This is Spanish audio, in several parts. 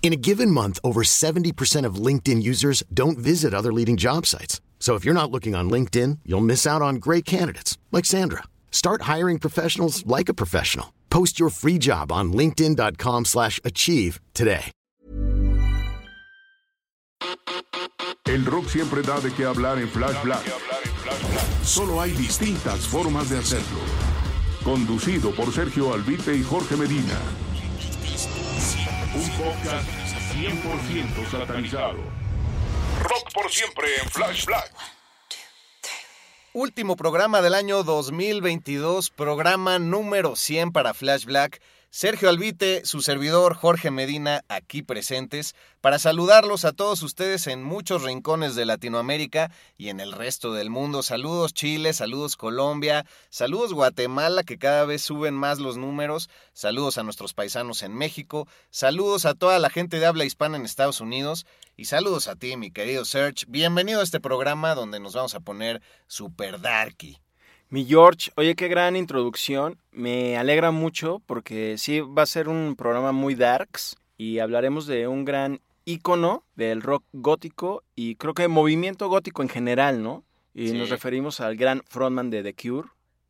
In a given month, over 70% of LinkedIn users don't visit other leading job sites. So if you're not looking on LinkedIn, you'll miss out on great candidates like Sandra. Start hiring professionals like a professional. Post your free job on linkedin.com/achieve today. El rock siempre da de qué hablar en Flash Black. Solo hay distintas formas de hacerlo. Conducido por Sergio Albite y Jorge Medina. Un podcast 100% satanizado. Rock por siempre en Flash Black. Último programa del año 2022, programa número 100 para Flash Black. Sergio Albite, su servidor Jorge Medina, aquí presentes, para saludarlos a todos ustedes en muchos rincones de Latinoamérica y en el resto del mundo. Saludos Chile, saludos Colombia, saludos Guatemala, que cada vez suben más los números, saludos a nuestros paisanos en México, saludos a toda la gente de habla hispana en Estados Unidos y saludos a ti, mi querido Serge. Bienvenido a este programa donde nos vamos a poner super darky. Mi George, oye, qué gran introducción. Me alegra mucho porque sí va a ser un programa muy darks y hablaremos de un gran ícono del rock gótico y creo que movimiento gótico en general, ¿no? Y Sí. nos referimos al gran frontman de The Cure.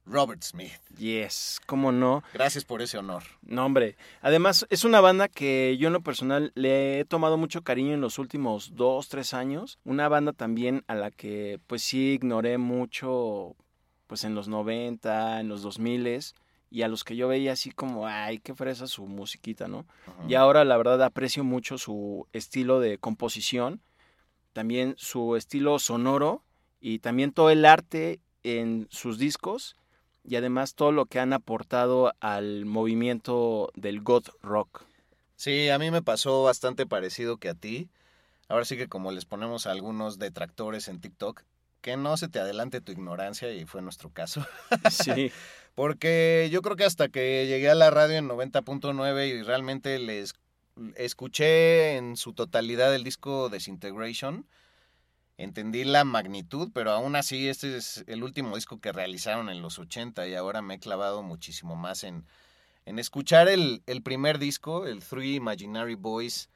Robert Smith. Yes, cómo no. Gracias por ese honor. No, hombre. Además, es una banda que yo en lo personal le he tomado mucho cariño en los últimos dos, tres años. Una banda también a la que pues sí ignoré mucho pues en los 90, en los 2000 y a los que yo veía así como, ay, qué fresa su musiquita, ¿no? Y ahora la verdad aprecio mucho su estilo de composición, también su estilo sonoro y también todo el arte en sus discos y además todo lo que han aportado al movimiento del goth rock. Sí, a mí me pasó bastante parecido que a ti. Ahora sí que como les ponemos a algunos detractores en TikTok, que no se te adelante tu ignorancia y fue nuestro caso. Sí, Porque yo creo que hasta que llegué a la radio en 90.9 y realmente les escuché en su totalidad el disco Desintegration, entendí la magnitud, pero aún así este es el último disco que realizaron en los 80 y ahora me he clavado muchísimo más en, en escuchar el, el primer disco, el Three Imaginary Boys.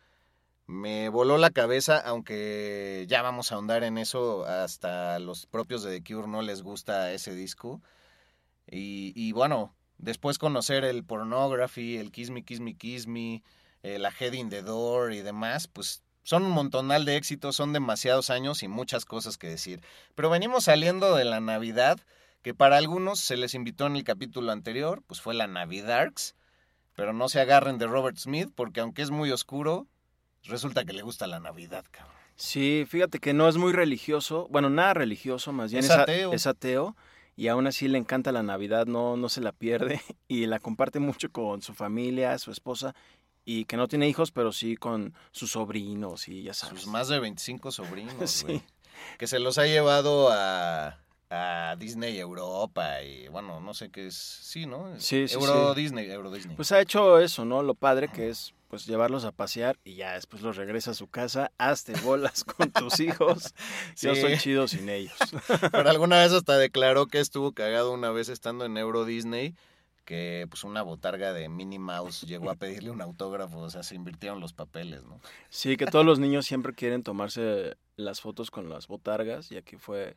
Me voló la cabeza, aunque ya vamos a ahondar en eso, hasta los propios de The Cure no les gusta ese disco. Y, y bueno, después conocer el Pornography, el Kiss Me, Kiss Me, Kiss Me, eh, la Head in the Door y demás, pues son un montonal de éxitos, son demasiados años y muchas cosas que decir. Pero venimos saliendo de la Navidad, que para algunos se les invitó en el capítulo anterior, pues fue la Navidarks, pero no se agarren de Robert Smith, porque aunque es muy oscuro, resulta que le gusta la Navidad, cabrón. sí, fíjate que no es muy religioso, bueno, nada religioso, más bien Es ateo. es ateo y aún así le encanta la Navidad, no, no se la pierde y la comparte mucho con su familia, su esposa y que no tiene hijos, pero sí con sus sobrinos y ya sabes. Sus más de 25 sobrinos, Sí. que se los ha llevado a, a Disney Europa y bueno, no sé qué es, sí, ¿no? Sí, sí, Euro sí. Disney, Euro Disney. Pues ha hecho eso, ¿no? Lo padre que es pues llevarlos a pasear y ya después los regresa a su casa, hazte bolas con tus hijos. Yo Sí. soy chido sin ellos. Pero alguna vez hasta declaró que estuvo cagado una vez estando en Euro Disney, que pues una botarga de Minnie Mouse llegó a pedirle un autógrafo, o sea, se invirtieron los papeles, ¿no? Sí, que todos los niños siempre quieren tomarse las fotos con las botargas y aquí fue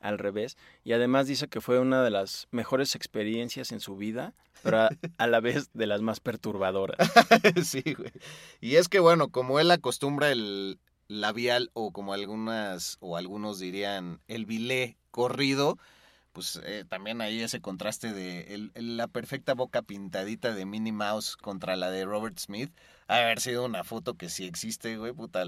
al revés. Y además dice que fue una de las mejores experiencias en su vida, pero a, a la vez de las más perturbadoras. sí, güey. Y es que bueno, como él acostumbra el labial o como algunas o algunos dirían el bilé corrido, pues eh, también ahí ese contraste de el- el- la perfecta boca pintadita de Minnie Mouse contra la de Robert Smith, ha de haber sido una foto que si existe, güey, puta,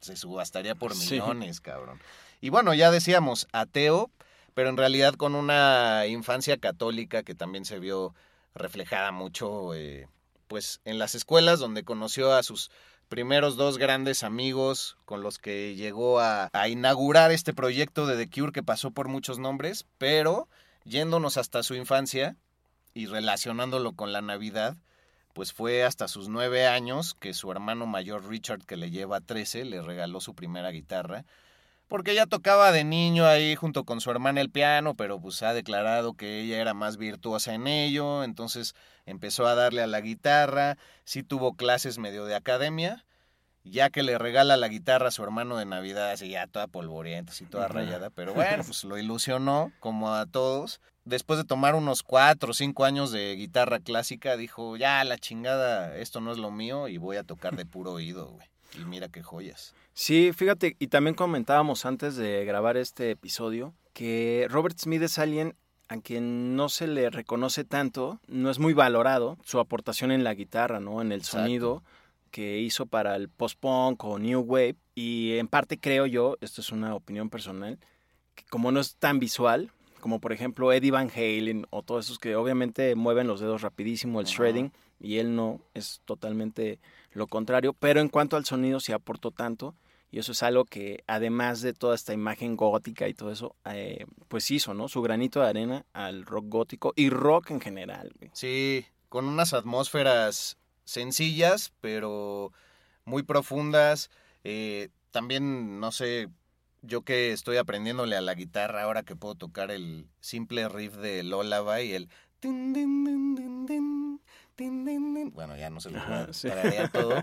se subastaría por Sí. millones, cabrón. Y bueno, ya decíamos, ateo, pero en realidad con una infancia católica que también se vio reflejada mucho, eh, pues, en las escuelas donde conoció a sus primeros dos grandes amigos con los que llegó a, inaugurar este proyecto de The Cure que pasó por muchos nombres, pero yéndonos hasta su infancia y relacionándolo con la Navidad, pues fue hasta sus nueve años que su hermano mayor Richard, que le lleva 13, le regaló su primera guitarra. Porque ella tocaba de niño ahí junto con su hermana el piano, pero pues ha declarado que ella era más virtuosa en ello, entonces empezó a darle a la guitarra, sí tuvo clases medio de academia, ya que le regala la guitarra a su hermano de Navidad, así ya toda polvorienta, así toda rayada, pero bueno, pues lo ilusionó como a todos. Después de tomar unos cuatro o cinco años de guitarra clásica, dijo, ya la chingada, esto no es lo mío y voy a tocar de puro oído, güey. Y mira qué joyas. Sí, fíjate, y también comentábamos antes de grabar este episodio que Robert Smith es alguien a quien no se le reconoce tanto, no es muy valorado su aportación en la guitarra, ¿no? En el Exacto. sonido que hizo para el post-punk o new wave y en parte creo yo, esto es una opinión personal, que como no es tan visual, como por ejemplo Eddie Van Halen o todos esos que obviamente mueven los dedos rapidísimo, el shredding, y él no, es totalmente lo contrario, pero en cuanto al sonido sí aportó tanto y eso es algo que además de toda esta imagen gótica y todo eso, eh, pues hizo, ¿no? Su granito de arena al rock gótico y rock en general. Sí, con unas atmósferas sencillas, pero muy profundas. Eh, también, no sé, yo que estoy aprendiéndole a la guitarra ahora que puedo tocar el simple riff de Lullaby y el... Bueno, ya no se lo voy a todo.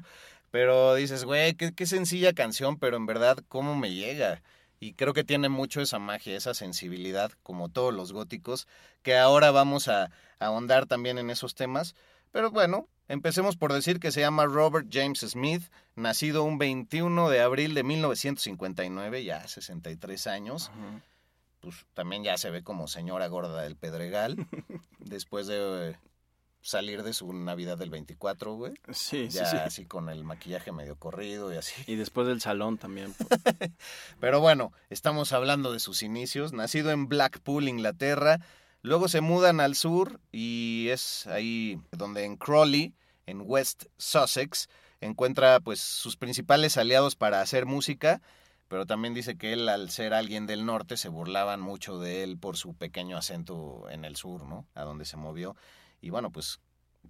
Pero dices, güey, qué, qué sencilla canción, pero en verdad, ¿cómo me llega? Y creo que tiene mucho esa magia, esa sensibilidad, como todos los góticos, que ahora vamos a, a ahondar también en esos temas. Pero bueno, empecemos por decir que se llama Robert James Smith, nacido un 21 de abril de 1959, ya 63 años. Pues también ya se ve como señora gorda del Pedregal, después de eh, salir de su Navidad del 24, güey. Sí, sí, Ya sí. así con el maquillaje medio corrido y así. Y después del salón también. pues. Pero bueno, estamos hablando de sus inicios. Nacido en Blackpool, Inglaterra. Luego se mudan al sur y es ahí donde en Crawley, en West Sussex, encuentra pues sus principales aliados para hacer música. Pero también dice que él, al ser alguien del norte, se burlaban mucho de él por su pequeño acento en el sur, ¿no? A donde se movió. Y bueno, pues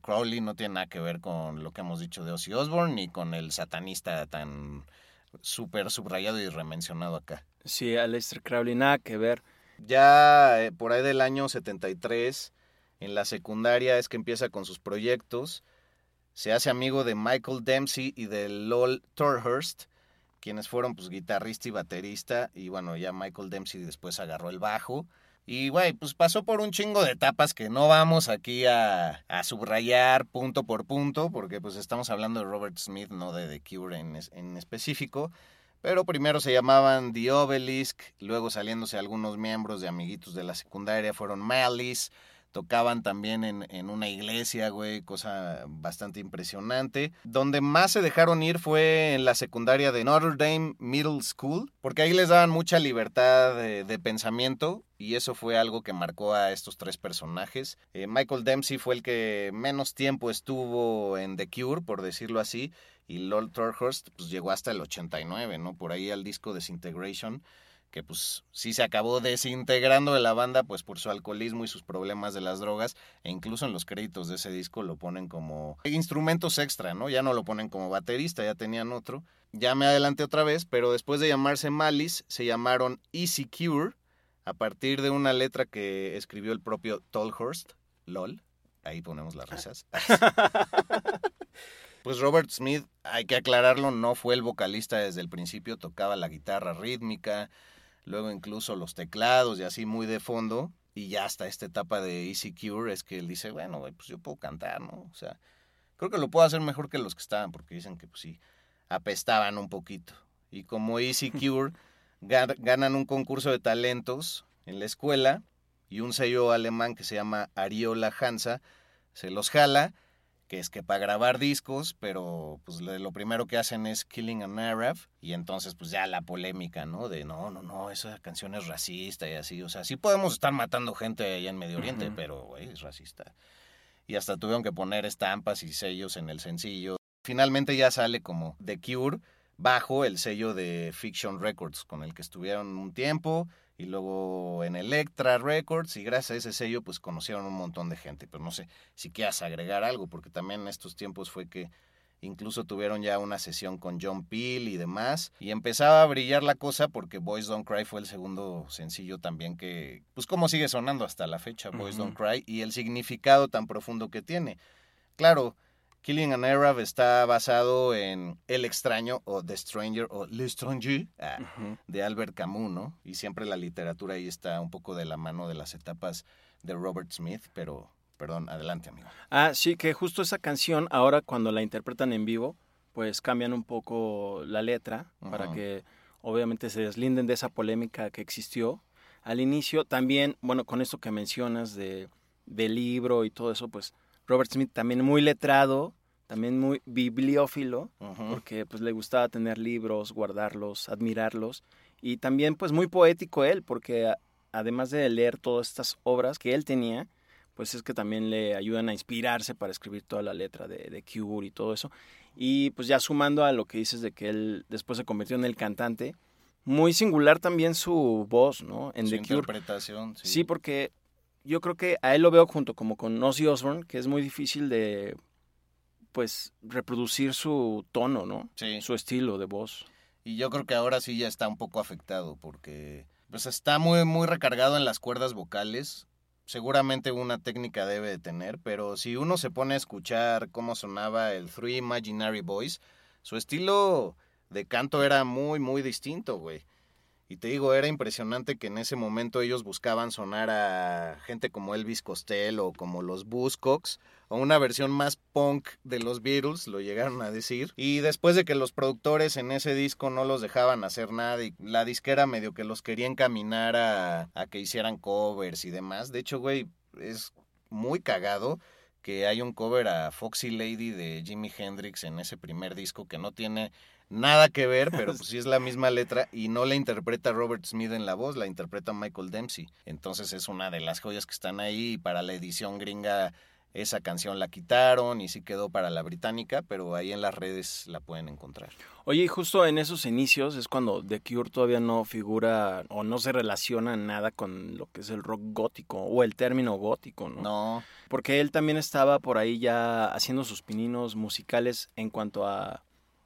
Crowley no tiene nada que ver con lo que hemos dicho de Ozzy Osbourne ni con el satanista tan súper subrayado y remencionado acá. Sí, Aleister Crowley, nada que ver. Ya eh, por ahí del año 73, en la secundaria es que empieza con sus proyectos. Se hace amigo de Michael Dempsey y de Lol Torhurst, quienes fueron pues guitarrista y baterista. Y bueno, ya Michael Dempsey después agarró el bajo. Y güey, pues pasó por un chingo de etapas que no vamos aquí a, subrayar punto por punto, porque pues estamos hablando de Robert Smith, no de The Cure en, en específico. Pero primero se llamaban The Obelisk, luego saliéndose algunos miembros de amiguitos de la secundaria fueron Malice, tocaban también en, en una iglesia, güey, cosa bastante impresionante. Donde más se dejaron ir fue en la secundaria de Notre Dame Middle School, porque ahí les daban mucha libertad de, pensamiento y eso fue algo que marcó a estos tres personajes. Eh, Michael Dempsey fue el que menos tiempo estuvo en The Cure, por decirlo así, y Lord Torhurst pues llegó hasta el 89, ¿no? Por ahí al disco Disintegration, que pues sí se acabó desintegrando de la banda pues por su alcoholismo y sus problemas de las drogas, e incluso en los créditos de ese disco lo ponen como instrumentos extra, ¿no? Ya no lo ponen como baterista, ya tenían otro. Ya me adelanté otra vez, pero después de llamarse Malice, se llamaron Easy Cure, a partir de una letra que escribió el propio Tolhurst, LOL, ahí ponemos las risas. Pues Robert Smith, hay que aclararlo, no fue el vocalista desde el principio, tocaba la guitarra rítmica, luego incluso los teclados y así muy de fondo, y ya hasta esta etapa de Easy Cure es que él dice, bueno, pues yo puedo cantar, ¿no? O sea, creo que lo puedo hacer mejor que los que estaban, porque dicen que pues sí, apestaban un poquito. Y como Easy Cure, ga- ganan un concurso de talentos en la escuela, y un sello alemán que se llama Ariola Hansa se los jala, que es que para grabar discos, pero pues lo primero que hacen es Killing an Arab y entonces pues ya la polémica, ¿no? De no, no, no, esa canción es racista y así, o sea, sí podemos estar matando gente allá en Medio Oriente, pero güey, es racista. Y hasta tuvieron que poner estampas y sellos en el sencillo. Finalmente ya sale como The Cure bajo el sello de Fiction Records con el que estuvieron un tiempo y luego en Electra Records y gracias a ese sello pues conocieron un montón de gente, pero no sé si quieras agregar algo porque también en estos tiempos fue que incluso tuvieron ya una sesión con John Peel y demás y empezaba a brillar la cosa porque Boys Don't Cry fue el segundo sencillo también que pues como sigue sonando hasta la fecha Boys Don't Cry y el significado tan profundo que tiene. Claro, Killing an Arab está basado en El extraño o The Stranger o Le Stranger ah, de Albert Camus, ¿no? Y siempre la literatura ahí está un poco de la mano de las etapas de Robert Smith, pero perdón, adelante, amigo. Ah, sí, que justo esa canción, ahora cuando la interpretan en vivo, pues cambian un poco la letra para que obviamente se deslinden de esa polémica que existió al inicio. También, bueno, con esto que mencionas de, del libro y todo eso, pues Robert Smith también muy letrado, también muy bibliófilo, porque pues le gustaba tener libros, guardarlos, admirarlos, y también pues muy poético él, porque además de leer todas estas obras que él tenía, pues es que también le ayudan a inspirarse para escribir toda la letra de, de Cure y todo eso. Y pues ya sumando a lo que dices de que él después se convirtió en el cantante, muy singular también su voz, ¿no? En su The interpretación, sí. Sí, porque yo creo que a él lo veo junto como con Ozzy Osbourne, que es muy difícil de pues reproducir su tono, ¿no? Sí. Su estilo de voz. Y yo creo que ahora sí ya está un poco afectado porque pues está muy muy recargado en las cuerdas vocales. Seguramente una técnica debe de tener, pero si uno se pone a escuchar cómo sonaba el Three Imaginary Boys, su estilo de canto era muy muy distinto, güey. Y te digo, era impresionante que en ese momento ellos buscaban sonar a gente como Elvis Costello o como los Buzzcocks o una versión más punk de los Beatles, lo llegaron a decir. Y después de que los productores en ese disco no los dejaban hacer nada y la disquera medio que los quería encaminar a, a que hicieran covers y demás. De hecho, güey, es muy cagado que hay un cover a Foxy Lady de Jimi Hendrix en ese primer disco que no tiene nada que ver, pero pues sí es la misma letra y no la interpreta Robert Smith en la voz, la interpreta Michael Dempsey. Entonces es una de las joyas que están ahí y para la edición gringa esa canción la quitaron y sí quedó para la británica, pero ahí en las redes la pueden encontrar. Oye, y justo en esos inicios es cuando The Cure todavía no figura o no se relaciona nada con lo que es el rock gótico o el término gótico, ¿no? No. Porque él también estaba por ahí ya haciendo sus pininos musicales en cuanto a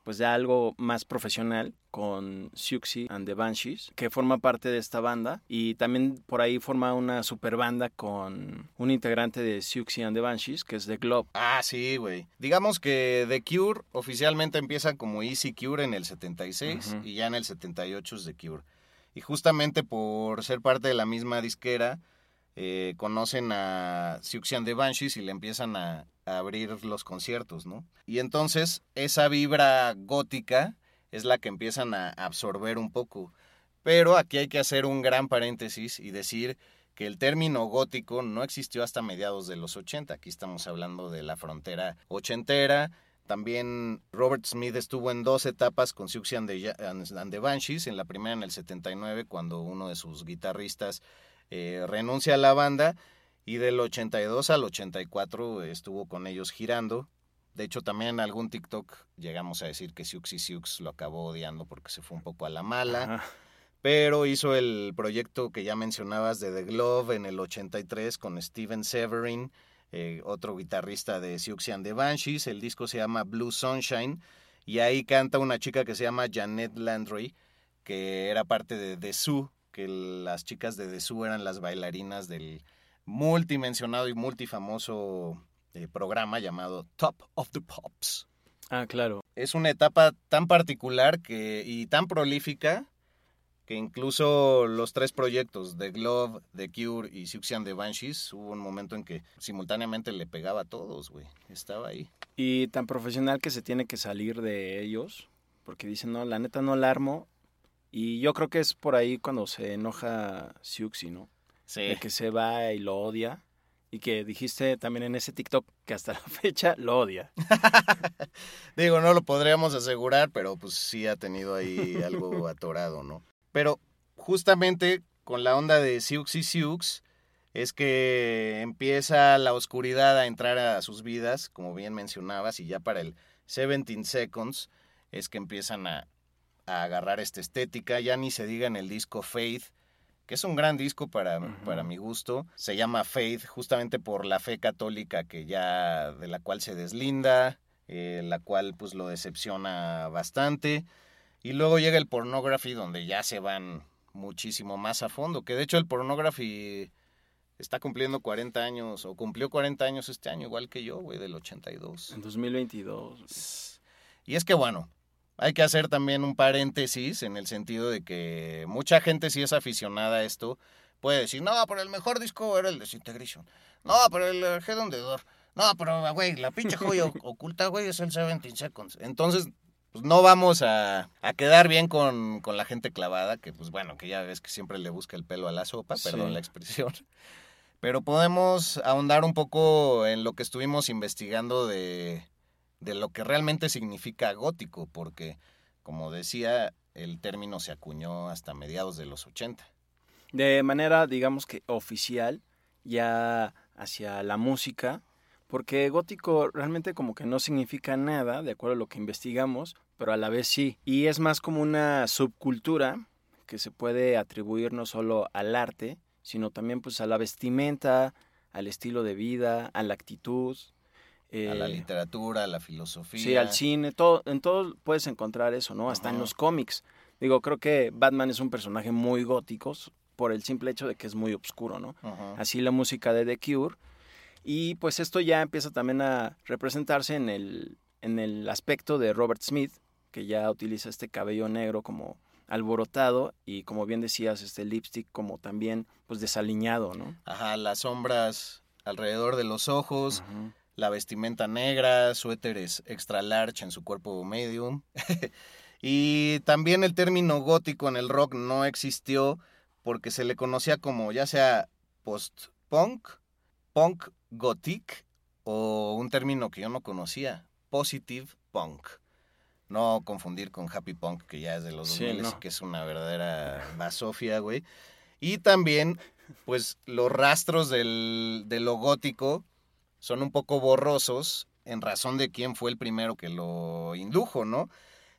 pues de algo más profesional con Siouxsie and the Banshees, que forma parte de esta banda y también por ahí forma una super banda con un integrante de Siouxsie and the Banshees, que es The Globe. Ah, sí, güey. Digamos que The Cure oficialmente empieza como Easy Cure en el 76 y ya en el 78 es The Cure. Y justamente por ser parte de la misma disquera, eh, conocen a Siouxsie and the Banshees y le empiezan a, abrir los conciertos, ¿no? Y entonces esa vibra gótica es la que empiezan a absorber un poco. Pero aquí hay que hacer un gran paréntesis y decir que el término gótico no existió hasta mediados de los 80. Aquí estamos hablando de la frontera ochentera. También Robert Smith estuvo en dos etapas con Siouxsie and the, Banshees. En la primera en el 79, cuando uno de sus guitarristas eh, renuncia a la banda y del 82 al 84 estuvo con ellos girando. De hecho, también en algún TikTok llegamos a decir que Siux y Siux lo acabó odiando porque se fue un poco a la mala. Pero hizo el proyecto que ya mencionabas de The Glove en el 83 con Steven Severin, eh, otro guitarrista de Siux and the Banshees. El disco se llama Blue Sunshine y ahí canta una chica que se llama Janet Landry, que era parte de The Sue, que las chicas de The Sue eran las bailarinas del, multimensionado y multifamoso eh, programa llamado Top of the Pops. Ah, claro. Es una etapa tan particular que, y tan prolífica que incluso los tres proyectos, The Glove, The Cure y Suxian the Banshees, hubo un momento en que simultáneamente le pegaba a todos, güey. Estaba ahí. Y tan profesional que se tiene que salir de ellos, porque dicen, no, la neta no la armo. Y yo creo que es por ahí cuando se enoja Siuxi, ¿no? Sí. de que se va y lo odia. Y que dijiste también en ese TikTok que hasta la fecha lo odia. Digo, no lo podríamos asegurar, pero pues sí ha tenido ahí algo atorado, ¿no? Pero justamente con la onda de Siux y Siux es que empieza la oscuridad a entrar a sus vidas, como bien mencionabas, y ya para el 17 Seconds es que empiezan a, a agarrar esta estética, ya ni se diga en el disco Faith, que es un gran disco para, para mi gusto. Se llama Faith justamente por la fe católica que ya de la cual se deslinda, eh, la cual pues lo decepciona bastante. Y luego llega el pornography donde ya se van muchísimo más a fondo, que de hecho el pornography está cumpliendo 40 años o cumplió 40 años este año igual que yo, güey, del 82. En 2022. Y es que bueno, hay que hacer también un paréntesis en el sentido de que mucha gente si es aficionada a esto puede decir, no, pero el mejor disco era el Disintegration. No, pero el eh, Head the Door. No, pero güey, la pinche joya oculta, güey, es el 17 Seconds. Entonces, pues no vamos a, a quedar bien con, con la gente clavada, que pues bueno, que ya ves que siempre le busca el pelo a la sopa, Sí. perdón la expresión. Pero podemos ahondar un poco en lo que estuvimos investigando de, de lo que realmente significa gótico, porque, como decía, el término se acuñó hasta mediados de los 80. De manera, digamos que oficial, ya hacia la música, porque gótico realmente como que no significa nada, de acuerdo a lo que investigamos, pero a la vez sí. Y es más como una subcultura que se puede atribuir no solo al arte, sino también pues a la vestimenta, al estilo de vida, a la actitud. A la eh, literatura, a la filosofía. Sí, al cine, todo, en todo puedes encontrar eso, ¿no? Hasta en Ajá. los cómics. Digo, creo que Batman es un personaje muy gótico por el simple hecho de que es muy oscuro, ¿no? Ajá. Así la música de The Cure. Y pues esto ya empieza también a representarse en el, en el aspecto de Robert Smith, que ya utiliza este cabello negro como alborotado y como bien decías, este lipstick como también pues desaliñado, ¿no? Ajá, las sombras alrededor de los ojos, Ujú. La vestimenta negra, suéteres extra large en su cuerpo medium. y también el término gótico en el rock no existió porque se le conocía como ya sea post-punk, punk gothic o un término que yo no conocía, positive punk. No confundir con happy punk, que ya es de los Sí, 2000 no. que es una verdadera basofia, güey. Y también, pues, los rastros del, de lo gótico son un poco borrosos en razón de quién fue el primero que lo indujo, ¿no?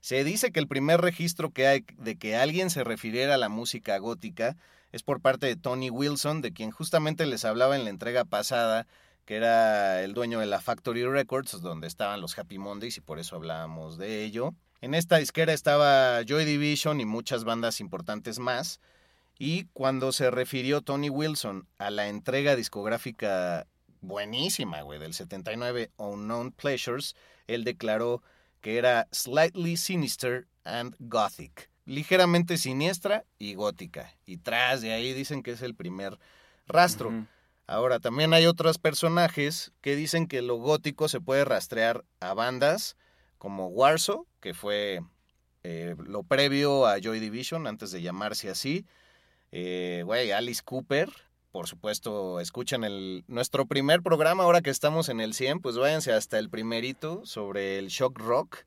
Se dice que el primer registro que hay de que alguien se refiriera a la música gótica es por parte de Tony Wilson, de quien justamente les hablaba en la entrega pasada, que era el dueño de la Factory Records, donde estaban los Happy Mondays y por eso hablábamos de ello. En esta disquera estaba Joy Division y muchas bandas importantes más. Y cuando se refirió Tony Wilson a la entrega discográfica buenísima, güey, del 79 Unknown Pleasures, él declaró que era slightly sinister and gothic, ligeramente siniestra y gótica. Y tras de ahí dicen que es el primer rastro. Ahora, también hay otros personajes que dicen que lo gótico se puede rastrear a bandas como Warsaw, que fue eh, lo previo a Joy Division antes de llamarse así. Eh, Güey, Alice Cooper, por supuesto, escuchan el, nuestro primer programa, ahora que estamos en el 100, pues váyanse hasta el primerito sobre el shock rock.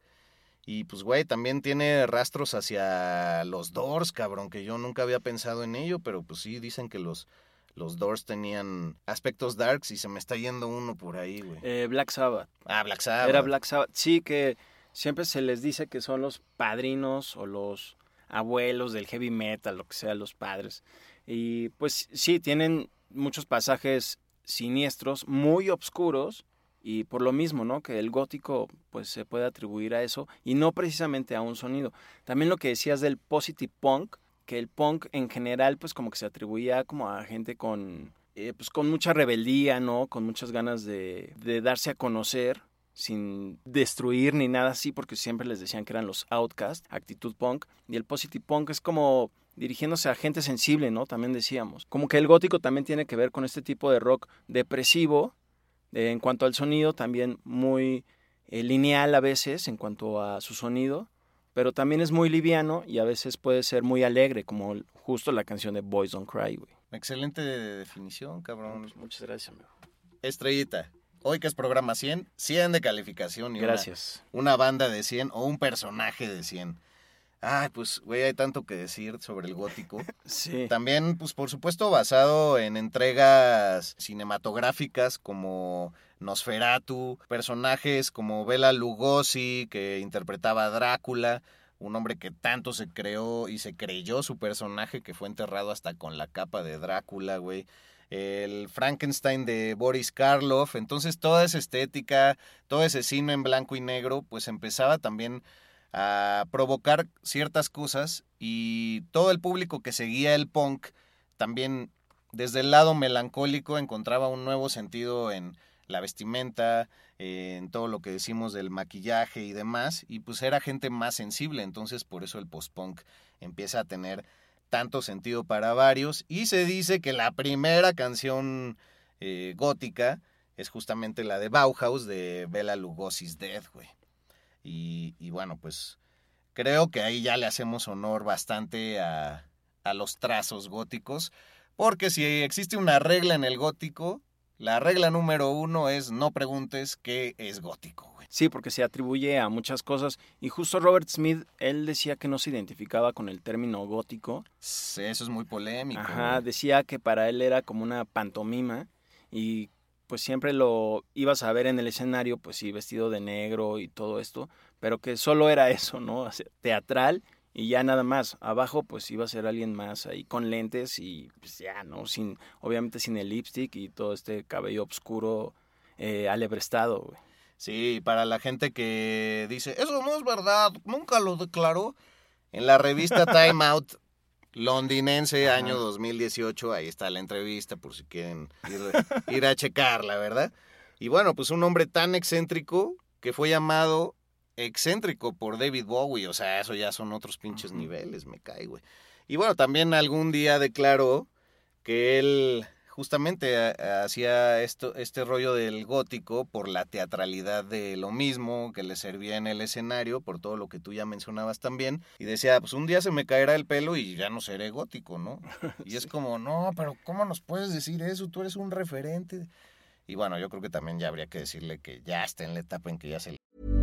Y pues, güey, también tiene rastros hacia los Doors, cabrón, que yo nunca había pensado en ello, pero pues sí, dicen que los, los Doors tenían aspectos darks y se me está yendo uno por ahí, güey. Eh, Black Sabbath. ah, Black Sabbath. Era Black Sabbath. Sí, que siempre se les dice que son los padrinos o los abuelos del heavy metal, lo que sea, los padres. Y pues sí, tienen muchos pasajes siniestros, muy oscuros, y por lo mismo, ¿no? Que el gótico pues se puede atribuir a eso y no precisamente a un sonido. También lo que decías del positive punk, que el punk en general pues como que se atribuía como a gente con eh, pues con mucha rebeldía, ¿no? Con muchas ganas de darse a conocer sin destruir ni nada así, porque siempre les decían que eran los outcasts, actitud punk, y el positive punk es como dirigiéndose a gente sensible, ¿no? También decíamos. Como que el gótico también tiene que ver con este tipo de rock depresivo, eh, en cuanto al sonido, también muy eh, lineal a veces en cuanto a su sonido, pero también es muy liviano y a veces puede ser muy alegre, como justo la canción de Boys Don't Cry, güey. Excelente definición, cabrón. Pues muchas gracias, amigo. Estrellita. Hoy que es programa 100, 100 de calificación. Y una- Gracias. Una, banda de 100 o un personaje de 100. Ay, pues, güey, hay tanto que decir sobre el gótico. Sí. También, pues, por supuesto, basado en entregas cinematográficas como Nosferatu, personajes como Bela Lugosi, que interpretaba a Drácula, un hombre que tanto se creó y se creyó su personaje que fue enterrado hasta con la capa de Drácula, güey. El Frankenstein de Boris Karloff. Entonces, toda esa estética, todo ese cine en blanco y negro, pues empezaba también a provocar ciertas cosas y todo el público que seguía el punk también desde el lado melancólico encontraba un nuevo sentido en la vestimenta, en todo lo que decimos del maquillaje y demás, y pues era gente más sensible, entonces por eso el post-punk empieza a tener tanto sentido para varios, y se dice que la primera canción eh, gótica es justamente la de Bauhaus de Bela Lugosi's Dead, güey. Y, y bueno, pues creo que ahí ya le hacemos honor bastante a, a los trazos góticos, porque si existe una regla en el gótico, la regla número uno es no preguntes qué es gótico, güey. Sí, porque se atribuye a muchas cosas. Y justo Robert Smith, él decía que no se identificaba con el término gótico. Eso es muy polémico. Ajá, güey. decía que para él era como una pantomima y pues siempre lo ibas a ver en el escenario, pues sí, vestido de negro y todo esto, pero que solo era eso, ¿no? Teatral y ya nada más. Abajo pues iba a ser alguien más ahí con lentes y pues ya, ¿no? Sin, obviamente sin el lipstick y todo este cabello oscuro eh, alebrestado, güey. Sí, para la gente que dice, eso no es verdad, nunca lo declaró. En la revista Time Out londinense, Ajá. año 2018, ahí está la entrevista por si quieren ir, ir a checarla, ¿verdad? Y bueno, pues un hombre tan excéntrico que fue llamado excéntrico por David Bowie, o sea, eso ya son otros pinches niveles, me cae, güey. Y bueno, también algún día declaró que él justamente a- hacía esto, este rollo del gótico por la teatralidad de lo mismo que le servía en el escenario, por todo lo que tú ya mencionabas también, y decía, pues un día se me caerá el pelo y ya no seré gótico, ¿no? Y es como, no, pero ¿cómo nos puedes decir eso? Tú eres un referente. Y bueno, yo creo que también ya habría que decirle que ya está en la etapa en que ya se le...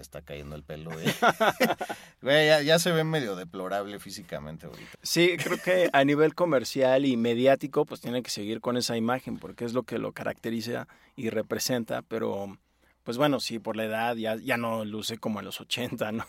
Está cayendo el pelo, güey. Güey, ya, ya se ve medio deplorable físicamente ahorita. Sí, creo que a nivel comercial y mediático, pues tiene que seguir con esa imagen, porque es lo que lo caracteriza y representa, pero pues bueno, sí, por la edad ya, ya no luce como en los 80, ¿no?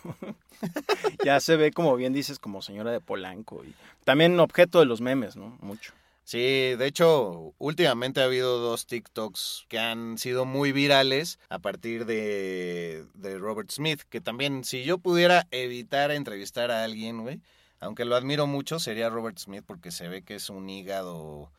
ya se ve, como bien dices, como señora de Polanco y también objeto de los memes, ¿no? Mucho. Sí, de hecho, últimamente ha habido dos TikToks que han sido muy virales a partir de, de Robert Smith, que también, si yo pudiera evitar entrevistar a alguien, güey, aunque lo admiro mucho, sería Robert Smith porque se ve que es un hígado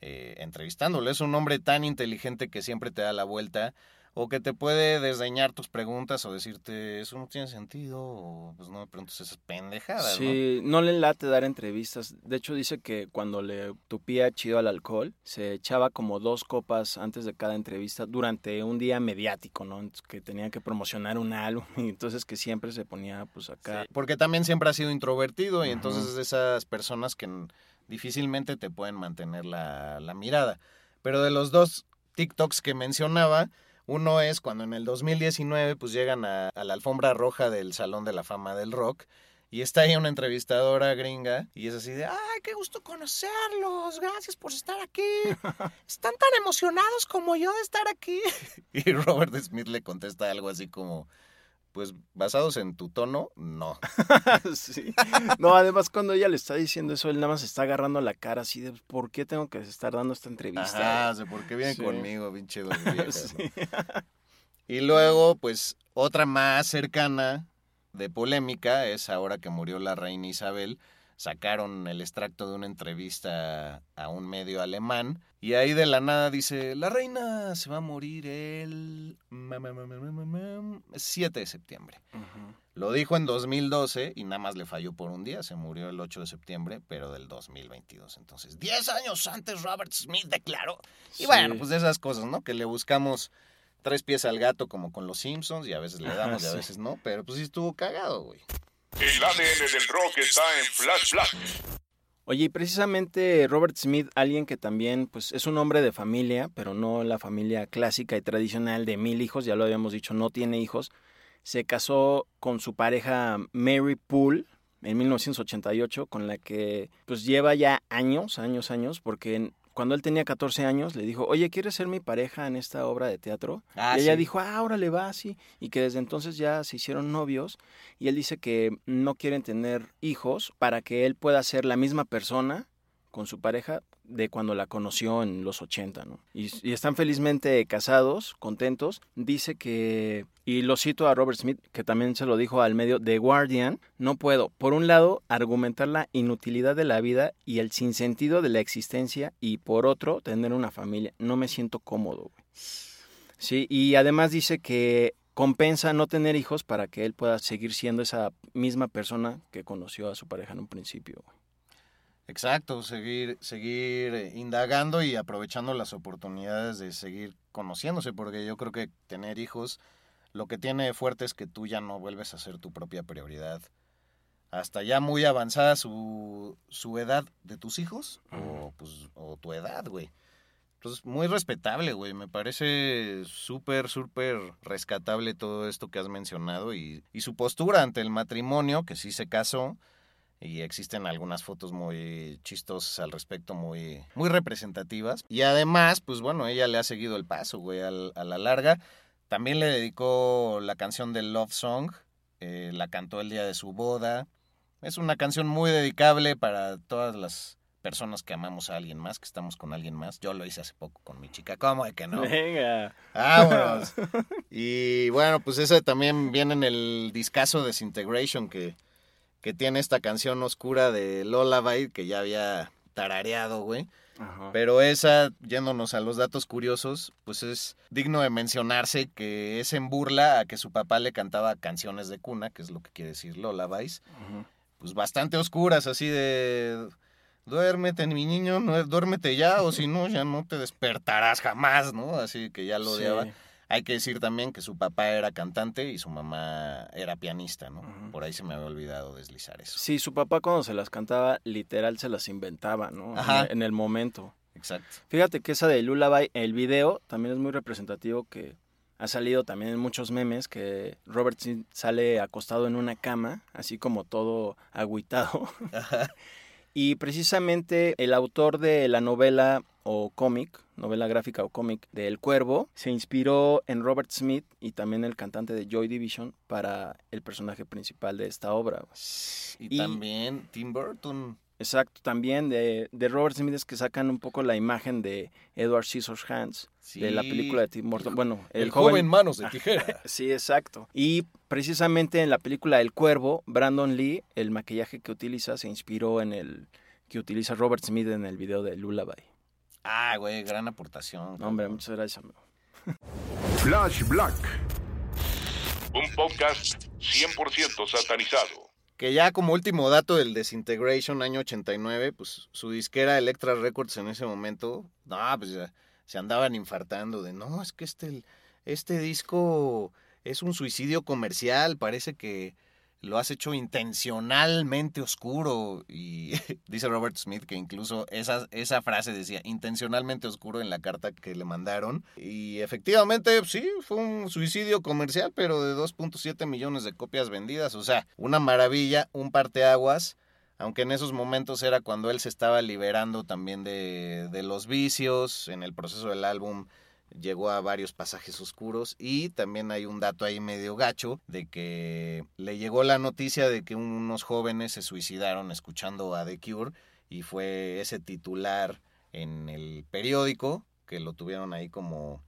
eh, entrevistándolo. Es un hombre tan inteligente que siempre te da la vuelta. O que te puede desdeñar tus preguntas o decirte, eso no tiene sentido, o pues no me preguntes esas pendejadas. Sí, no le late dar entrevistas. De hecho, dice que cuando le tupía chido al alcohol, se echaba como dos copas antes de cada entrevista durante un día mediático, ¿no? Que tenía que promocionar un álbum y entonces que siempre se ponía pues acá. Sí, porque también siempre ha sido introvertido y entonces es de esas personas que difícilmente te pueden mantener la, la mirada. Pero de los dos TikToks que mencionaba, uno es cuando en el 2019 pues llegan a, a la alfombra roja del Salón de la Fama del Rock y está ahí una entrevistadora gringa y es así de, ay, qué gusto conocerlos, gracias por estar aquí. Están tan emocionados como yo de estar aquí. Y Robert Smith le contesta algo así como, pues basados en tu tono, no. sí. No, además cuando ella le está diciendo eso, él nada más está agarrando la cara así de ¿por qué tengo que estar dando esta entrevista? O sea, ¿por qué viene Sí. conmigo, pinche dos viejas, Sí. no? Y luego, pues, otra más cercana de polémica es ahora que murió la reina Isabel. Sacaron el extracto de una entrevista a un medio alemán y ahí de la nada dice, la reina se va a morir el ma- ma- ma- ma- ma- ma- ma- 7 de septiembre. Lo dijo en 2012 y nada más le falló por un día. Se murió el 8 de septiembre, pero del 2022. Entonces, 10 años antes Robert Smith declaró. Y Sí. bueno, pues de esas cosas, ¿no? Que le buscamos tres pies al gato como con los Simpsons y a veces le damos y a sí. veces no. Pero pues sí estuvo cagado, güey. El ADN del rock está en Flash Black. Oye, y precisamente Robert Smith, alguien que también pues es un hombre de familia, pero no la familia clásica y tradicional de mil hijos, ya lo habíamos dicho, no tiene hijos, se casó con su pareja Mary Poole en 1988, con la que pues lleva ya años, años, años, porque cuando él tenía 14 años le dijo, oye, ¿quieres ser mi pareja en esta obra de teatro? Ah, y ella sí. dijo, ah, ahora le va así. Y que desde entonces ya se hicieron novios. Y él dice que no quieren tener hijos para que él pueda ser la misma persona con su pareja de cuando la conoció en los 80, ¿no? Y, están felizmente casados, contentos. Dice que, y lo cito a Robert Smith, que también se lo dijo al medio The Guardian, no puedo, por un lado, argumentar la inutilidad de la vida y el sinsentido de la existencia, y por otro, tener una familia. No me siento cómodo, güey. Sí, y además dice que compensa no tener hijos para que él pueda seguir siendo esa misma persona que conoció a su pareja en un principio. güey. Exacto, seguir, seguir eh, indagando y aprovechando las oportunidades de seguir conociéndose, porque yo creo que tener hijos, lo que tiene de fuerte es que tú ya no vuelves a ser tu propia prioridad. Hasta ya muy avanzada su, su edad de tus hijos, o, pues, o tu edad, güey. Entonces, muy respetable, güey. Me parece súper, súper rescatable todo esto que has mencionado y, y su postura ante el matrimonio, que sí se casó, y existen algunas fotos muy chistosas al respecto, muy, muy representativas. Y además, pues bueno, ella le ha seguido el paso, güey, al- a la larga. También le dedicó la canción del Love Song, eh, la cantó el día de su boda. Es una canción muy dedicable para todas las personas que amamos a alguien más, que estamos con alguien más. Yo lo hice hace poco con mi chica, ¿cómo de que no? Venga. Vámonos. Y bueno, pues ese también viene en el discazo Desintegration que, que tiene esta canción oscura de Lullaby que ya había tarareado, güey. Ajá. Pero esa, yéndonos a los datos curiosos, pues es digno de mencionarse que es en burla a que su papá le cantaba canciones de cuna, que es lo que quiere decir Lullabies, Ujú. pues bastante oscuras, así de... Duérmete, mi niño, no, duérmete ya, o si no, ya no te despertarás jamás, ¿no? Así que ya lo Sí. Hay que decir también que su papá era cantante y su mamá era pianista, ¿no? Por ahí se me había olvidado deslizar eso. Sí, su papá cuando se las cantaba, literal se las inventaba, ¿no? Ajá. En el momento. Exacto. Fíjate que esa de Lullaby, el video también es muy representativo que ha salido también en muchos memes que Robert sale acostado en una cama, así como todo agüitado. Y precisamente el autor de la novela o cómic, novela gráfica o cómic de El Cuervo, se inspiró en Robert Smith y también el cantante de Joy Division para el personaje principal de esta obra. Y, Y- también Tim Burton. Exacto, también de, de Robert Smith es que sacan un poco la imagen de Edward Scissorhands de la Sí. película de Tim Burton. Bueno, El, joven, manos de tijera. Sí, exacto. Y precisamente en la película El Cuervo, Brandon Lee, el maquillaje que utiliza se inspiró en el que utiliza Robert Smith en el video de Lullaby. ah, güey, gran aportación. No, hombre, muchas gracias, amigo. Flash Black. Un podcast 100% satanizado. Que ya como último dato del Desintegration año 89, pues su disquera Electra Records en ese momento, no, pues ya se andaban infartando de, no, es que este, este disco es un suicidio comercial, parece que lo has hecho intencionalmente oscuro. Y dice Robert Smith que incluso esa, esa frase decía intencionalmente oscuro en la carta que le mandaron. Y efectivamente, sí, fue un suicidio comercial, pero de 2.7 millones de copias vendidas. O sea, una maravilla, un parteaguas. Aunque en esos momentos era cuando él se estaba liberando también de, de los vicios en el proceso del álbum llegó a varios pasajes oscuros y también hay un dato ahí medio gacho de que le llegó la noticia de que unos jóvenes se suicidaron escuchando a The Cure y fue ese titular en el periódico que lo tuvieron ahí como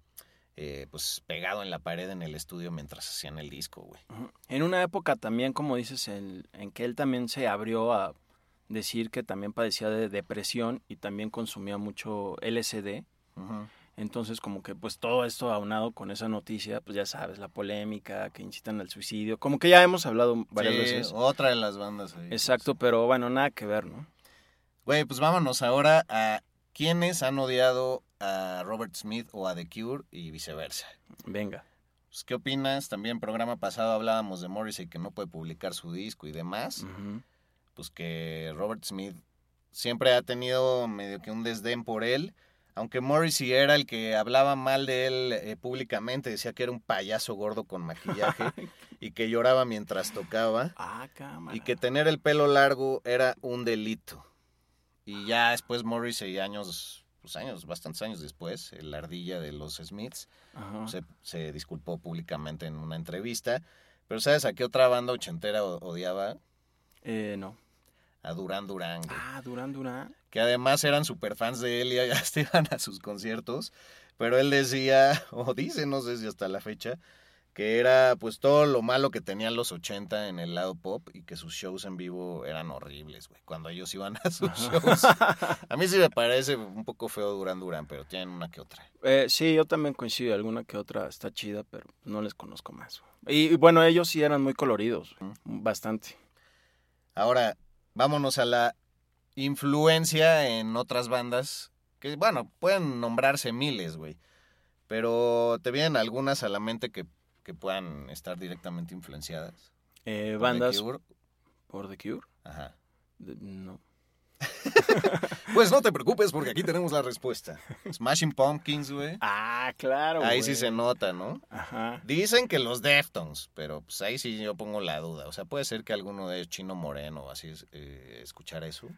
eh, pues pegado en la pared en el estudio mientras hacían el disco, güey. En una época también, como dices, en, en que él también se abrió a decir que también padecía de depresión y también consumía mucho LSD. Entonces, como que pues todo esto aunado con esa noticia, pues ya sabes, la polémica, que incitan al suicidio, como que ya hemos hablado varias Sí, veces. Otra de las bandas ahí. Exacto, pero bueno, nada que ver, ¿no? Güey, pues vámonos ahora a quiénes han odiado a Robert Smith o a The Cure y viceversa. Venga. Pues, ¿Qué opinas? También programa pasado hablábamos de Morrissey que no puede publicar su disco y demás. Pues que Robert Smith siempre ha tenido medio que un desdén por él. Aunque Morrissey era el que hablaba mal de él eh, públicamente, decía que era un payaso gordo con maquillaje y que lloraba mientras tocaba. Ah, cámara. Y que tener el pelo largo era un delito. Y ya después Morrissey, años, pues años, bastantes años después, el ardilla de los Smiths, se, se disculpó públicamente en una entrevista. Pero ¿sabes a qué otra banda ochentera odiaba? Eh, no. A Durán Durán. güey. Ah, Durán Durán. Que además eran super fans de él y hasta iban a sus conciertos. Pero él decía, o dice, no sé si hasta la fecha, que era pues todo lo malo que tenían los 80 en el lado pop y que sus shows en vivo eran horribles, güey, cuando ellos iban a sus shows. A mí sí me parece un poco feo Durán Durán, pero tienen una que otra. Eh, sí, yo también coincido. Alguna que otra está chida, pero no les conozco más. Y, y bueno, ellos sí eran muy coloridos. Bastante. Ahora, vámonos a la influencia en otras bandas, que bueno, pueden nombrarse miles, güey. Pero te vienen algunas a la mente que, que puedan estar directamente influenciadas. Eh, por The bandas Cure. por The Cure. Ajá. De- no. Pues no te preocupes porque aquí tenemos la respuesta. Smashing Pumpkins, güey. Ah, claro. Ahí sí güey. se nota, ¿no? Ajá. Dicen que los Deftones, pero pues ahí sí yo pongo la duda. O sea, puede ser que alguno de ellos, Chino Moreno así, eh, escuchar eso.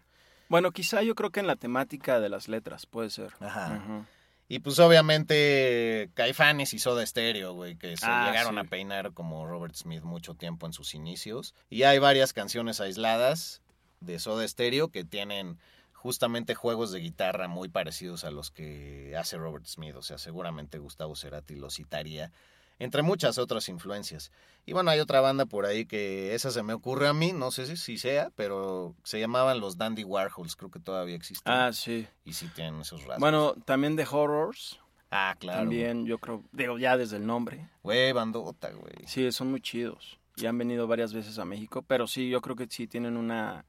Bueno, quizá yo creo que en la temática de las letras puede ser. Ajá. Y pues obviamente Caifanes y Soda Stereo, güey, que se Ah, llegaron sí. a peinar como Robert Smith mucho tiempo en sus inicios. Y hay varias canciones aisladas de Soda Stereo que tienen justamente juegos de guitarra muy parecidos a los que hace Robert Smith. O sea, seguramente Gustavo Cerati los citaría, entre muchas otras influencias. Y bueno, hay otra banda por ahí que esa se me ocurre a mí, no sé si, si sea, pero se llamaban los Dandy Warhols, creo que todavía existen. Ah, sí. y sí tienen esos rasgos. Bueno, también de Horrors. ah, claro. También, yo creo, digo, ya desde el nombre. Güey, bandota, güey. Sí, son muy chidos. Y han venido varias veces a México, pero sí, yo creo que sí tienen una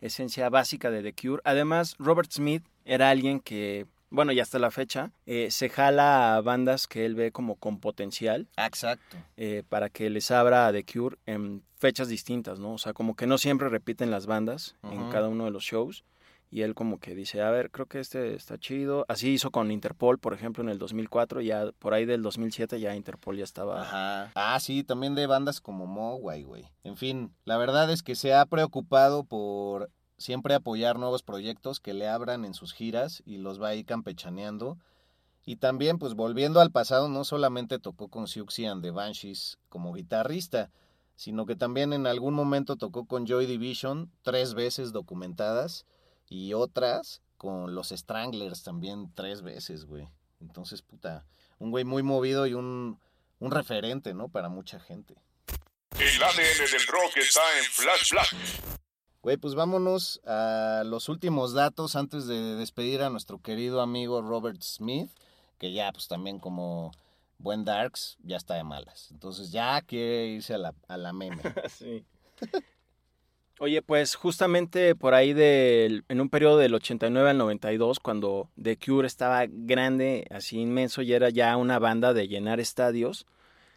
esencia básica de The Cure. Además, Robert Smith era alguien que, bueno, y hasta la fecha, eh, se jala a bandas que él ve como con potencial exacto. eh, para que les abra a The Cure en fechas distintas, ¿no? O sea, como que no siempre repiten las bandas en cada uno de los shows. Y él como que dice, a ver, creo que este está chido. Así hizo con Interpol, por ejemplo, en el 2004. Ya por ahí del 2007 ya Interpol ya estaba... Ajá. Ah, sí, también de bandas como Mogwai, güey. En fin, la verdad es que se ha preocupado por siempre apoyar nuevos proyectos que le abran en sus giras y los va ahí campechaneando. Y también, pues volviendo al pasado, no solamente tocó con Siouxsie and the Banshees como guitarrista, sino que también en algún momento tocó con Joy Division, tres veces documentadas, y otras con los Stranglers también tres veces, güey. Entonces, puta, un güey muy movido y un, un referente, ¿no? Para mucha gente. El ADN del rock está en Flash Black. Güey, pues vámonos a los últimos datos antes de despedir a nuestro querido amigo Robert Smith, que ya pues también como buen Darks ya está de malas. Entonces ya quiere irse a la, a la meme. Oye, pues justamente por ahí del, en un periodo del 89 al 92, cuando The Cure estaba grande, así inmenso, y era ya una banda de llenar estadios,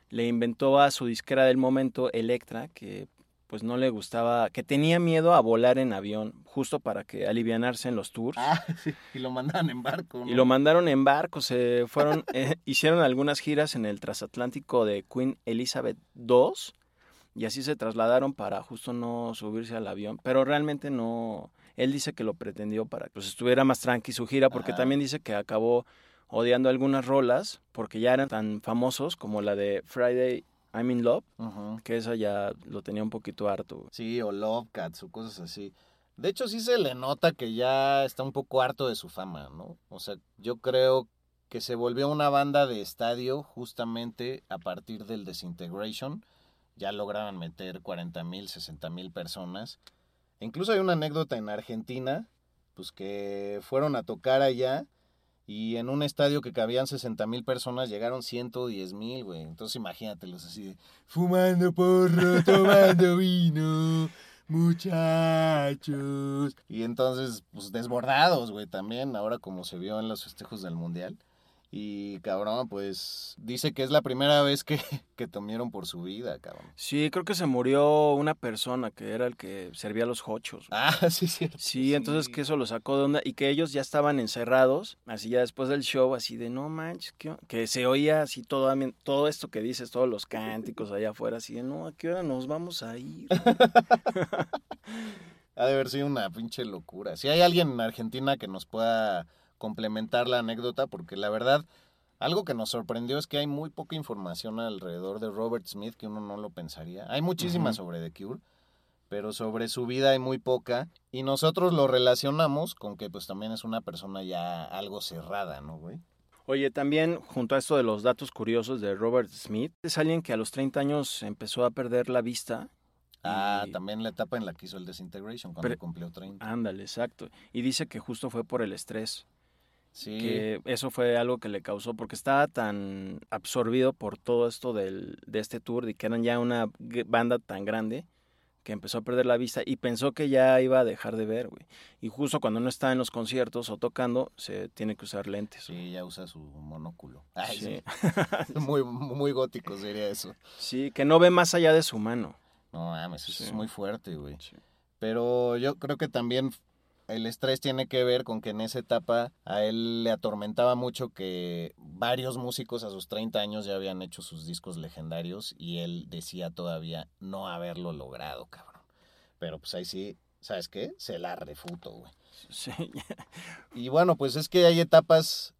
le inventó a su disquera del momento, Electra, que pues no le gustaba, que tenía miedo a volar en avión, justo para que alivianarse en los tours. Ah, sí, y lo mandaron en barco. Y lo mandaron en barco, se fueron, eh, hicieron algunas giras en el transatlántico de Queen Elizabeth II y así se trasladaron para justo no subirse al avión, pero realmente no, él dice que lo pretendió para que pues, estuviera más tranqui su gira, porque también dice que acabó odiando algunas rolas porque ya eran tan famosos como la de Friday I'm in Love, que esa ya lo tenía un poquito harto. Sí, o Love Cats o cosas así. De hecho, sí se le nota que ya está un poco harto de su fama, ¿no? O sea, yo creo que se volvió una banda de estadio justamente a partir del Disintegration. Ya lograban meter 40 mil, 60 mil personas. E incluso hay una anécdota en Argentina, pues que fueron a tocar allá y en un estadio que cabían 60 mil personas llegaron 110 mil, güey. Entonces imagínatelos así de fumando porro, tomando vino, muchachos. Y entonces, pues desbordados, güey, también, ahora como se vio en los festejos del Mundial. Y cabrón, pues dice que es la primera vez que, que tomieron por su vida, cabrón. Sí, creo que se murió una persona que era el que servía los hochos. Ah, sí, sí. Sí, entonces que eso lo sacó de onda y que ellos ya estaban encerrados, así ya después del show, así de no manches, que se oía así todo, todo esto que dices, todos los cánticos allá afuera, así de no, ¿a qué hora nos vamos a ir? ha de haber sido una pinche locura. Si hay alguien en Argentina que nos pueda complementar la anécdota, porque la verdad, algo que nos sorprendió es que hay muy poca información alrededor de Robert Smith que uno no lo pensaría. Hay muchísima sobre The Cure, pero sobre su vida hay muy poca y nosotros lo relacionamos con que pues también es una persona ya algo cerrada, ¿no, güey? Oye, también junto a esto de los datos curiosos de Robert Smith, es alguien que a los 30 años empezó a perder la vista Ah, también la etapa en la que hizo el Disintegration, cuando cumplió 30. Ándale, exacto. Y dice que justo fue por el estrés. Sí. Que eso fue algo que le causó, porque estaba tan absorbido por todo esto del, de este tour, y que eran ya una banda tan grande, que empezó a perder la vista y pensó que ya iba a dejar de ver, güey. Y justo cuando no está en los conciertos o tocando, se tiene que usar lentes. Sí, ya usa su monóculo. Ay, sí. muy, muy gótico sería eso. Sí, que no ve más allá de su mano. No mames, eso es muy fuerte, güey. Pero yo creo que también el estrés tiene que ver con que en esa etapa a él le atormentaba mucho que varios músicos a sus 30 años ya habían hecho sus discos legendarios y él decía todavía no haberlo logrado, cabrón. Pero pues ahí sí, ¿sabes qué? Se la refuto, güey. Sí. y bueno, pues es que hay etapas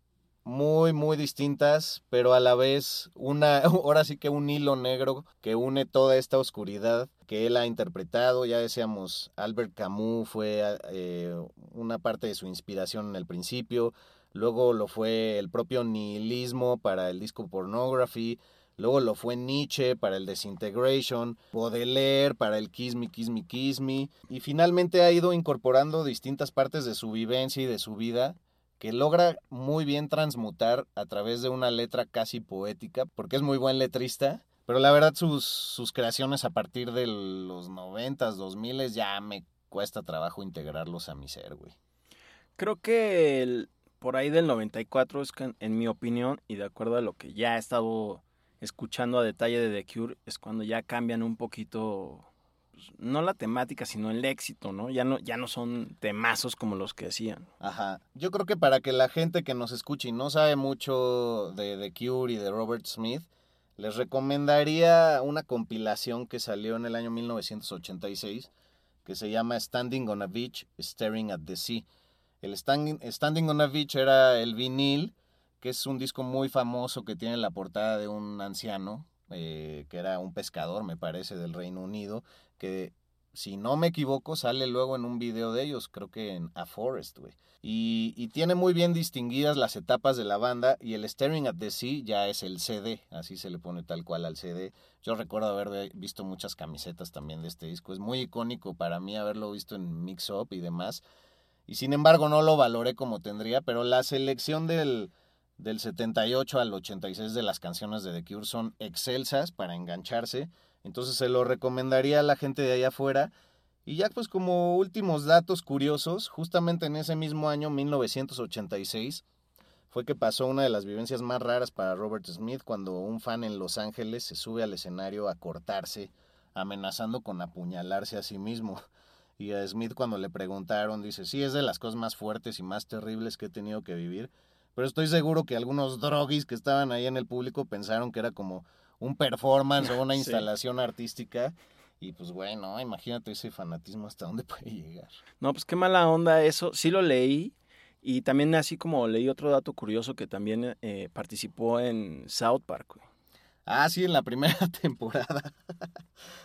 muy, muy distintas, pero a la vez una, ahora sí que un hilo negro que une toda esta oscuridad que él ha interpretado. Ya decíamos, Albert Camus fue eh, una parte de su inspiración en el principio, luego lo fue el propio nihilismo para el disco Pornography, luego lo fue Nietzsche para el Disintegration, Baudelaire para el Kiss Me, Kiss Me, Kiss Me, y finalmente ha ido incorporando distintas partes de su vivencia y de su vida que logra muy bien transmutar a través de una letra casi poética, porque es muy buen letrista, pero la verdad sus, sus creaciones a partir de los noventas, dos miles, ya me cuesta trabajo integrarlos a mi ser, güey. Creo que el, por ahí del 94 es que, en mi opinión, y de acuerdo a lo que ya he estado escuchando a detalle de The Cure, es cuando ya cambian un poquito pues, no la temática, sino el éxito, ¿no? Ya no, ya no son temazos como los que hacían. Ajá. Yo creo que para que la gente que nos escuche y no sabe mucho de The Cure y de Robert Smith, les recomendaría una compilación que salió en el año 1986 que se llama Standing on a Beach, Staring at the Sea. El Standing, Standing on a Beach era el vinil, que es un disco muy famoso que tiene la portada de un anciano, eh, que era un pescador, me parece, del Reino Unido, que si no me equivoco sale luego en un video de ellos, creo que en A Forest, güey. Y, tiene muy bien distinguidas las etapas de la banda y el Staring at the Sea ya es el CD, así se le pone tal cual al CD. Yo recuerdo haber visto muchas camisetas también de este disco, es muy icónico para mí haberlo visto en Mix Up y demás. Y sin embargo no lo valoré como tendría, pero la selección del, del 78 al 86 de las canciones de The Cure son excelsas para engancharse. Entonces se lo recomendaría a la gente de allá afuera. Y ya pues como últimos datos curiosos, justamente en ese mismo año, 1986, fue que pasó una de las vivencias más raras para Robert Smith cuando un fan en Los Ángeles se sube al escenario a cortarse, amenazando con apuñalarse a sí mismo. Y a Smith cuando le preguntaron, dice, sí, es de las cosas más fuertes y más terribles que he tenido que vivir, pero estoy seguro que algunos droguis que estaban ahí en el público pensaron que era como un performance o una Sí. instalación artística. Y pues bueno, imagínate ese fanatismo hasta dónde puede llegar. No, pues qué mala onda eso. Sí lo leí. Y también así como leí otro dato curioso que también eh, participó en South Park. Ah, sí, en la primera temporada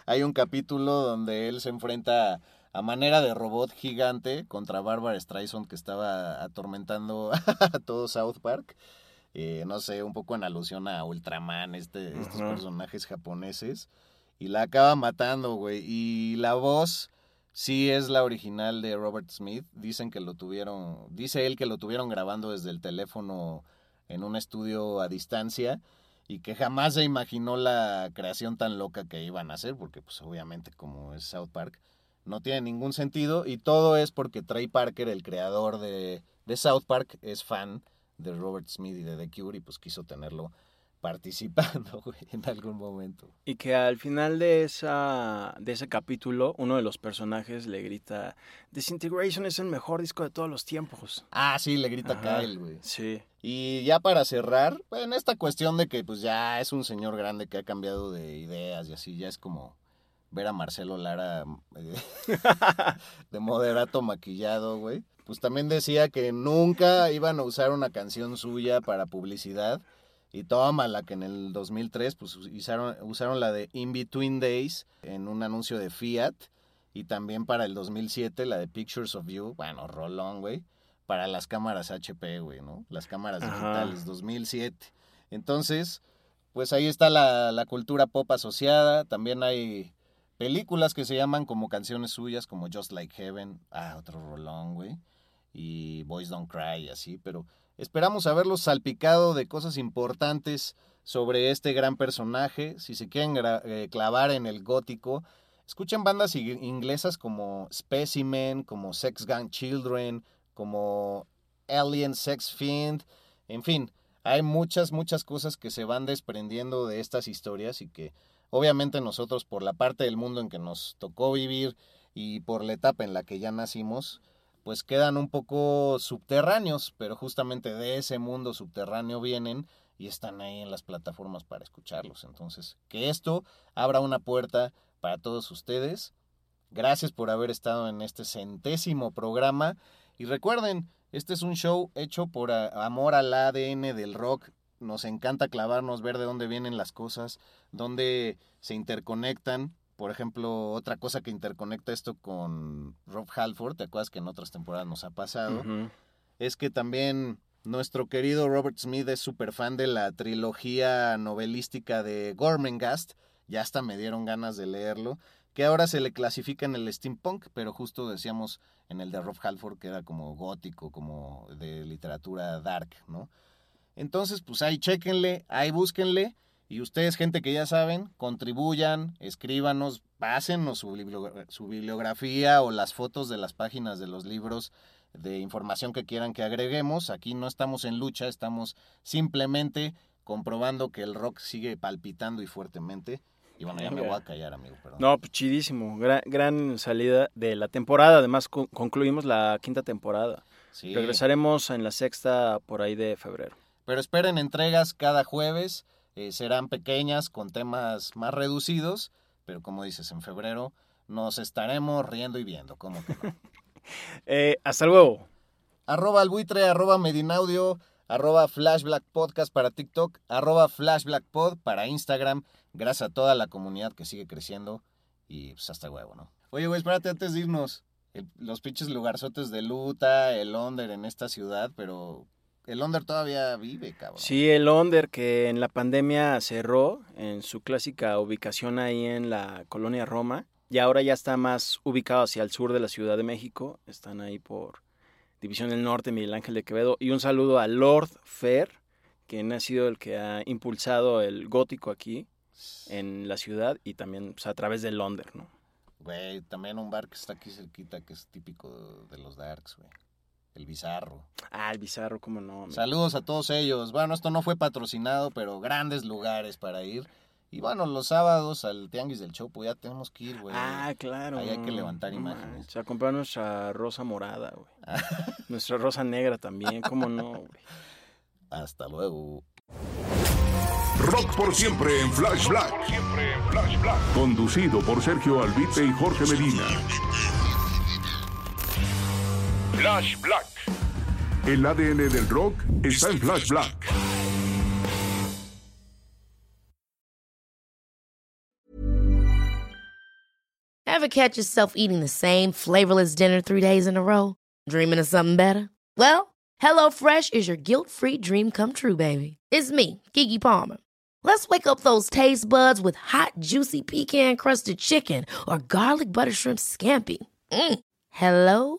hay un capítulo donde él se enfrenta a manera de robot gigante contra Barbara Streisand que estaba atormentando a todo South Park. Eh, no sé, un poco en alusión a Ultraman, este, estos personajes japoneses. Y la acaba matando, güey. Y la voz sí es la original de Robert Smith. Dicen que lo tuvieron, dice él que lo tuvieron grabando desde el teléfono en un estudio a distancia y que jamás se imaginó la creación tan loca que iban a hacer, porque pues obviamente como es South Park, no tiene ningún sentido y todo es porque Trey Parker, el creador de, de South Park, es fan de Robert Smith y de The Cure y pues quiso tenerlo participando güey, en algún momento. Y que al final de, esa, de ese capítulo, uno de los personajes le grita, Disintegration es el mejor disco de todos los tiempos. Ah, sí, le grita Ajá, Kyle, güey. Sí. Y ya para cerrar, en esta cuestión de que pues ya es un señor grande que ha cambiado de ideas y así, ya es como ver a Marcelo Lara eh, de moderato maquillado, güey. Pues también decía que nunca iban a usar una canción suya para publicidad. Y toma la que en el 2003 pues usaron, usaron la de In Between Days en un anuncio de Fiat. Y también para el 2007 la de Pictures of You, bueno, rolón, güey para las cámaras HP, güey, ¿no? Las cámaras Ajá. digitales, 2007. Entonces, pues ahí está la, la cultura pop asociada. También hay películas que se llaman como canciones suyas, como Just Like Heaven. Ah, otro rolón, güey. Y Boys Don't Cry así. Pero esperamos haberlos salpicado de cosas importantes sobre este gran personaje. Si se quieren eh, clavar en el gótico, escuchen bandas ing- inglesas como Specimen, como Sex Gun Children, como Alien Sex Fiend, en fin, hay muchas, muchas cosas que se van desprendiendo de estas historias y que obviamente nosotros por la parte del mundo en que nos tocó vivir y por la etapa en la que ya nacimos, pues quedan un poco subterráneos, pero justamente de ese mundo subterráneo vienen y están ahí en las plataformas para escucharlos. Entonces, que esto abra una puerta para todos ustedes. Gracias por haber estado en este centésimo programa. Y recuerden, este es un show hecho por amor al ADN del rock. Nos encanta clavarnos, ver de dónde vienen las cosas, dónde se interconectan. Por ejemplo, otra cosa que interconecta esto con Rob Halford, ¿te acuerdas que en otras temporadas nos ha pasado? Es que también nuestro querido Robert Smith es súper fan de la trilogía novelística de Gormenghast. Ya hasta me dieron ganas de leerlo. Que ahora se le clasifica en el steampunk, pero justo decíamos en el de Rob Halford que era como gótico, como de literatura dark, ¿no? Entonces, pues ahí chéquenle, ahí búsquenle. Y ustedes, gente que ya saben, contribuyan, escríbanos, pásennos su, bibliogra- su bibliografía o las fotos de las páginas de los libros de información que quieran que agreguemos. Aquí no estamos en lucha, estamos simplemente comprobando que el rock sigue palpitando y fuertemente. Y bueno, ya me voy a callar, amigo, perdón. No, pues chidísimo. Gran, gran salida de la temporada. Además, con- concluimos la quinta temporada. Sí. Regresaremos en la sexta por ahí de febrero. Pero esperen entregas cada jueves. Eh, serán pequeñas, con temas más reducidos. Pero como dices, en febrero nos estaremos riendo y viendo. ¿Cómo que no? Eh, hasta luego. arroba albuitre, arroba medinaudio, arroba flashblack podcast para TikTok, arroba flashblackpod para Instagram. Gracias a toda la comunidad que sigue creciendo y pues hasta huevo, ¿no? Oye, güey, espérate antes de irnos. El- los pinches lugarzotes de Luta, el Onder en esta ciudad, pero el Onder todavía vive, cabrón. Sí, el Onder que en la pandemia cerró en su clásica ubicación ahí en la colonia Roma y ahora ya está más ubicado hacia el sur de la Ciudad de México. Están ahí por División del Norte, Miguel Ángel de Quevedo. Y un saludo a Lord Fer, quien ha sido el que ha impulsado el gótico aquí en la ciudad y también pues, a través del Londres, ¿no? Güey, también un bar que está aquí cerquita que es típico de los Darks, güey. El Bizarro. Ah, el Bizarro, cómo no. amigo. Saludos a todos ellos. Bueno, esto no fue patrocinado, pero grandes lugares para ir. Y bueno, los sábados al Tianguis del Chopo ya tenemos que ir, güey. Ah, claro. Ahí hay que levantar No imágenes. manches, a comprar nuestra rosa morada, güey. nuestra rosa negra también, cómo no, güey. Hasta luego. Rock por siempre en Flash Black. Conducido por Sergio Albite y Jorge Medina. Flash Black. El ADN del rock está en Flash Black. Ever catch yourself eating the same flavorless dinner three days in a row? Dreaming of something better? Well, HelloFresh is your guilt-free dream come true, baby. It's me, Kiki Palmer. Let's wake up those taste buds with hot, juicy pecan-crusted chicken or garlic butter shrimp scampi. Mm. Hello